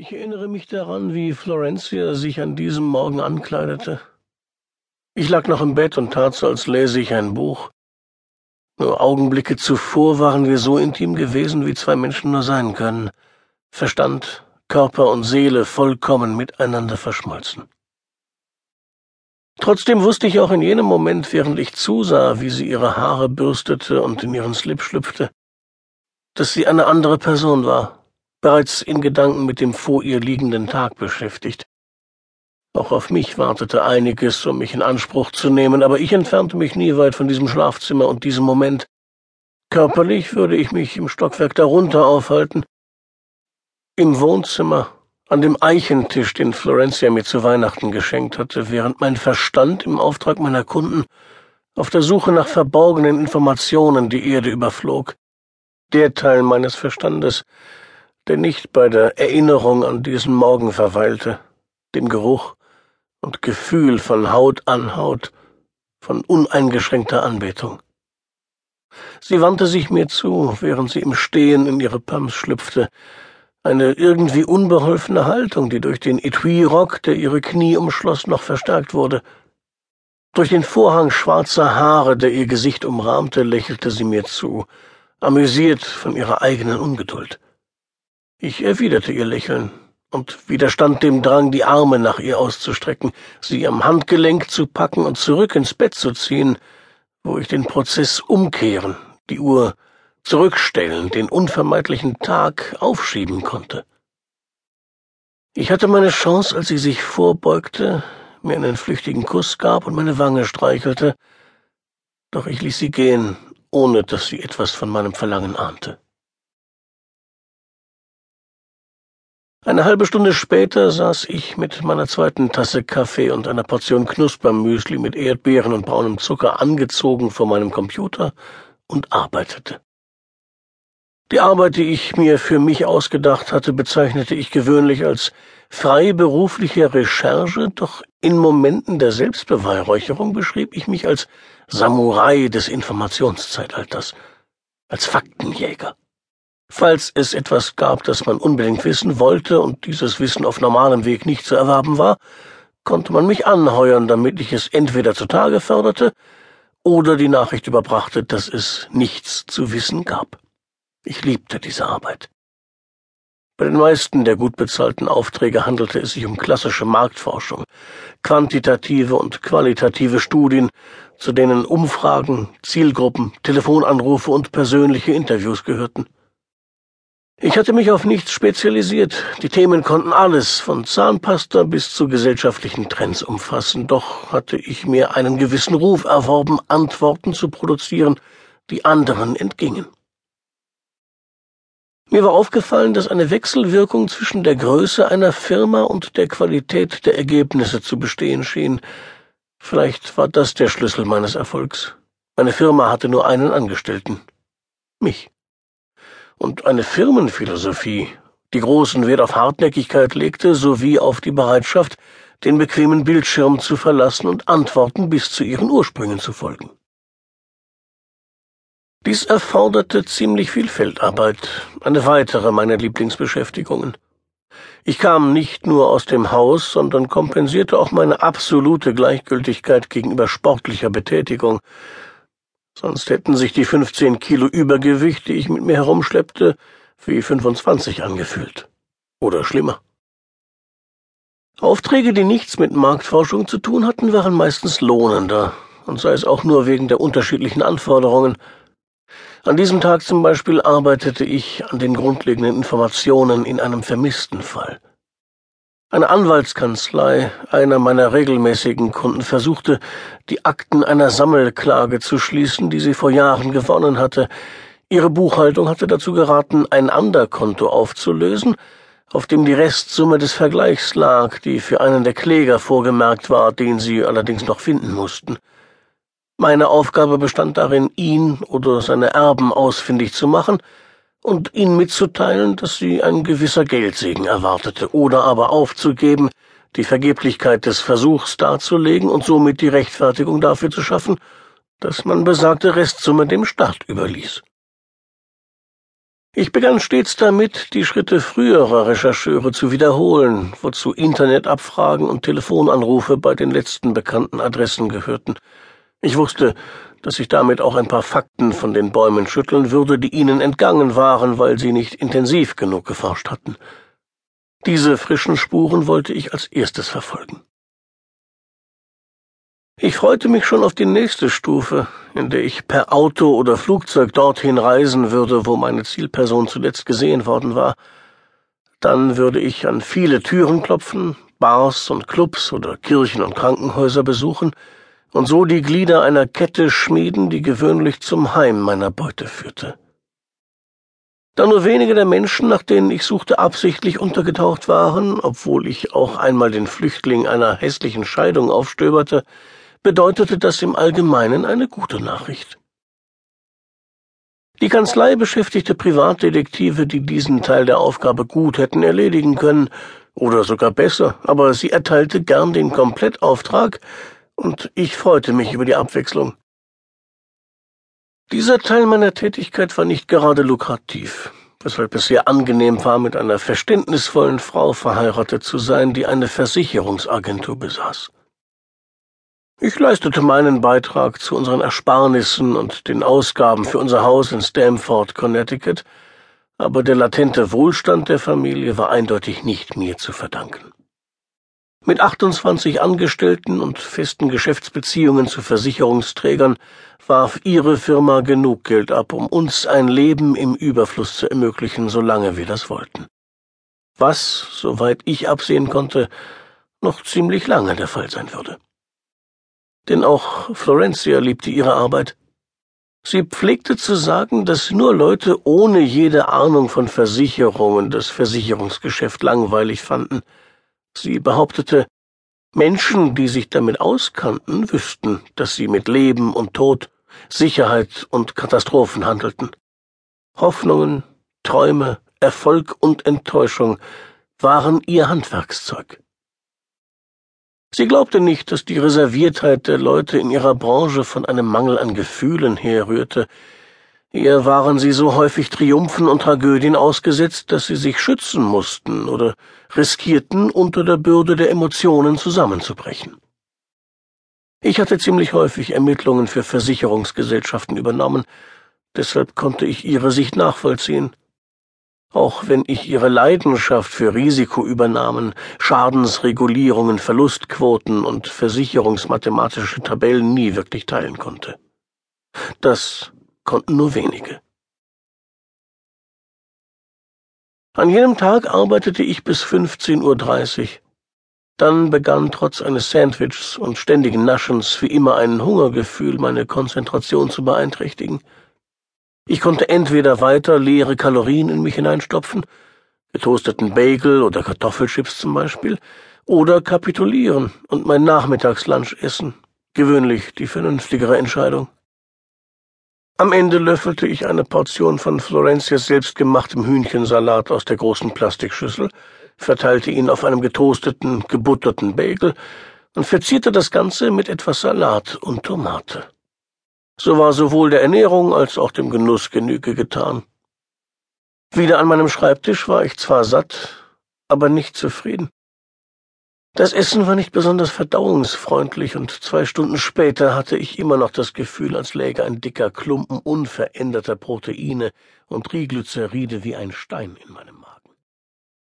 Ich erinnere mich daran, wie Florencia sich an diesem Morgen ankleidete. Ich lag noch im Bett und tat so, als lese ich ein Buch. Nur Augenblicke zuvor waren wir so intim gewesen, wie zwei Menschen nur sein können. Verstand, Körper und Seele vollkommen miteinander verschmolzen. Trotzdem wusste ich auch in jenem Moment, während ich zusah, wie sie ihre Haare bürstete und in ihren Slip schlüpfte, dass sie eine andere Person war, bereits in Gedanken mit dem vor ihr liegenden Tag beschäftigt. Auch auf mich wartete einiges, um mich in Anspruch zu nehmen, aber ich entfernte mich nie weit von diesem Schlafzimmer und diesem Moment. Körperlich würde ich mich im Stockwerk darunter aufhalten. Im Wohnzimmer, an dem Eichentisch, den Florencia mir zu Weihnachten geschenkt hatte, während mein Verstand im Auftrag meiner Kunden auf der Suche nach verborgenen Informationen die Erde überflog. Der Teil meines Verstandes, der nicht bei der Erinnerung an diesen Morgen verweilte, dem Geruch und Gefühl von Haut an Haut, von uneingeschränkter Anbetung. Sie wandte sich mir zu, während sie im Stehen in ihre Pumps schlüpfte, eine irgendwie unbeholfene Haltung, die durch den Etui-Rock, der ihre Knie umschloss, noch verstärkt wurde. Durch den Vorhang schwarzer Haare, der ihr Gesicht umrahmte, lächelte sie mir zu, amüsiert von ihrer eigenen Ungeduld. Ich erwiderte ihr Lächeln und widerstand dem Drang, die Arme nach ihr auszustrecken, sie am Handgelenk zu packen und zurück ins Bett zu ziehen, wo ich den Prozess umkehren, die Uhr zurückstellen, den unvermeidlichen Tag aufschieben konnte. Ich hatte meine Chance, als sie sich vorbeugte, mir einen flüchtigen Kuss gab und meine Wange streichelte, doch ich ließ sie gehen, ohne dass sie etwas von meinem Verlangen ahnte. Eine halbe Stunde später saß ich mit meiner zweiten Tasse Kaffee und einer Portion Knuspermüsli mit Erdbeeren und braunem Zucker angezogen vor meinem Computer und arbeitete. Die Arbeit, die ich mir für mich ausgedacht hatte, bezeichnete ich gewöhnlich als freiberufliche Recherche, doch in Momenten der Selbstbeweihräucherung beschrieb ich mich als Samurai des Informationszeitalters, als Faktenjäger. Falls es etwas gab, das man unbedingt wissen wollte und dieses Wissen auf normalem Weg nicht zu erwerben war, konnte man mich anheuern, damit ich es entweder zutage förderte oder die Nachricht überbrachte, dass es nichts zu wissen gab. Ich liebte diese Arbeit. Bei den meisten der gut bezahlten Aufträge handelte es sich um klassische Marktforschung, quantitative und qualitative Studien, zu denen Umfragen, Zielgruppen, Telefonanrufe und persönliche Interviews gehörten. Ich hatte mich auf nichts spezialisiert. Die Themen konnten alles, von Zahnpasta bis zu gesellschaftlichen Trends umfassen. Doch hatte ich mir einen gewissen Ruf erworben, Antworten zu produzieren, die anderen entgingen. Mir war aufgefallen, dass eine Wechselwirkung zwischen der Größe einer Firma und der Qualität der Ergebnisse zu bestehen schien. Vielleicht war das der Schlüssel meines Erfolgs. Meine Firma hatte nur einen Angestellten. Mich. Und eine Firmenphilosophie, die großen Wert auf Hartnäckigkeit legte, sowie auf die Bereitschaft, den bequemen Bildschirm zu verlassen und Antworten bis zu ihren Ursprüngen zu folgen. Dies erforderte ziemlich viel Feldarbeit, eine weitere meiner Lieblingsbeschäftigungen. Ich kam nicht nur aus dem Haus, sondern kompensierte auch meine absolute Gleichgültigkeit gegenüber sportlicher Betätigung. Sonst hätten sich die fünfzehn Kilo Übergewicht, die ich mit mir herumschleppte, wie fünfundzwanzig angefühlt. Oder schlimmer. Aufträge, die nichts mit Marktforschung zu tun hatten, waren meistens lohnender, und sei es auch nur wegen der unterschiedlichen Anforderungen, an diesem Tag zum Beispiel arbeitete ich an den grundlegenden Informationen in einem vermissten Fall. Eine Anwaltskanzlei, einer meiner regelmäßigen Kunden, versuchte, die Akten einer Sammelklage zu schließen, die sie vor Jahren gewonnen hatte. Ihre Buchhaltung hatte dazu geraten, ein Anderkonto aufzulösen, auf dem die Restsumme des Vergleichs lag, die für einen der Kläger vorgemerkt war, den sie allerdings noch finden mussten. Meine Aufgabe bestand darin, ihn oder seine Erben ausfindig zu machen und ihnen mitzuteilen, dass sie ein gewisser Geldsegen erwartete, oder aber aufzugeben, die Vergeblichkeit des Versuchs darzulegen und somit die Rechtfertigung dafür zu schaffen, dass man besagte Restsumme dem Staat überließ. Ich begann stets damit, die Schritte früherer Rechercheure zu wiederholen, wozu Internetabfragen und Telefonanrufe bei den letzten bekannten Adressen gehörten. Ich wusste, dass ich damit auch ein paar Fakten von den Bäumen schütteln würde, die ihnen entgangen waren, weil sie nicht intensiv genug geforscht hatten. Diese frischen Spuren wollte ich als erstes verfolgen. Ich freute mich schon auf die nächste Stufe, in der ich per Auto oder Flugzeug dorthin reisen würde, wo meine Zielperson zuletzt gesehen worden war. Dann würde ich an viele Türen klopfen, Bars und Clubs oder Kirchen und Krankenhäuser besuchen und so die Glieder einer Kette schmieden, die gewöhnlich zum Heim meiner Beute führte. Da nur wenige der Menschen, nach denen ich suchte, absichtlich untergetaucht waren, obwohl ich auch einmal den Flüchtling einer hässlichen Scheidung aufstöberte, bedeutete das im Allgemeinen eine gute Nachricht. Die Kanzlei beschäftigte Privatdetektive, die diesen Teil der Aufgabe gut hätten erledigen können, oder sogar besser, aber sie erteilte gern den Komplettauftrag, und ich freute mich über die Abwechslung. Dieser Teil meiner Tätigkeit war nicht gerade lukrativ, weshalb es sehr angenehm war, mit einer verständnisvollen Frau verheiratet zu sein, die eine Versicherungsagentur besaß. Ich leistete meinen Beitrag zu unseren Ersparnissen und den Ausgaben für unser Haus in Stamford, Connecticut, aber der latente Wohlstand der Familie war eindeutig nicht mir zu verdanken. Mit 28 Angestellten und festen Geschäftsbeziehungen zu Versicherungsträgern warf ihre Firma genug Geld ab, um uns ein Leben im Überfluss zu ermöglichen, solange wir das wollten. Was, soweit ich absehen konnte, noch ziemlich lange der Fall sein würde denn auch Florencia liebte ihre Arbeit. Sie pflegte zu sagen, dass nur Leute ohne jede Ahnung von Versicherungen das Versicherungsgeschäft langweilig fanden. Sie behauptete, Menschen, die sich damit auskannten, wüssten, dass sie mit Leben und Tod, Sicherheit und Katastrophen handelten. Hoffnungen, Träume, Erfolg und Enttäuschung waren ihr Handwerkszeug. Sie glaubte nicht, dass die Reserviertheit der Leute in ihrer Branche von einem Mangel an Gefühlen herrührte. Eher waren sie so häufig Triumphen und Tragödien ausgesetzt, dass sie sich schützen mussten oder riskierten, unter der Bürde der Emotionen zusammenzubrechen. Ich hatte ziemlich häufig Ermittlungen für Versicherungsgesellschaften übernommen, deshalb konnte ich ihre Sicht nachvollziehen. Auch wenn ich ihre Leidenschaft für Risikoübernahmen, Schadensregulierungen, Verlustquoten und versicherungsmathematische Tabellen nie wirklich teilen konnte. Das konnten nur wenige. An jenem Tag arbeitete ich bis 15.30 Uhr. Dann begann trotz eines Sandwichs und ständigen Naschens wie immer ein Hungergefühl, meine Konzentration zu beeinträchtigen. Ich konnte entweder weiter leere Kalorien in mich hineinstopfen, getoasteten Bagel oder Kartoffelchips zum Beispiel, oder kapitulieren und mein Nachmittagslunch essen, gewöhnlich die vernünftigere Entscheidung. Am Ende löffelte ich eine Portion von Florencias selbstgemachtem Hühnchensalat aus der großen Plastikschüssel, verteilte ihn auf einem getoasteten, gebutterten Bagel und verzierte das Ganze mit etwas Salat und Tomate. So war sowohl der Ernährung als auch dem Genuss Genüge getan. Wieder an meinem Schreibtisch war ich zwar satt, aber nicht zufrieden. Das Essen war nicht besonders verdauungsfreundlich, und zwei Stunden später hatte ich immer noch das Gefühl, als läge ein dicker Klumpen unveränderter Proteine und Triglyceride wie ein Stein in meinem Magen.